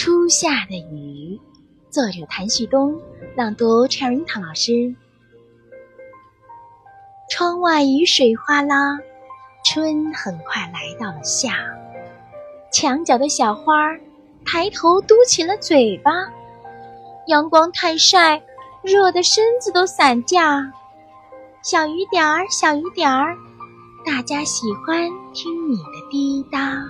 初夏的雨，作者谭旭东，朗读 Cherita 老师。窗外雨水哗啦，春很快来到了夏。墙角的小花抬头嘟起了嘴巴，阳光太晒，热得身子都散架。小雨点儿，小雨点儿，大家喜欢听你的滴答。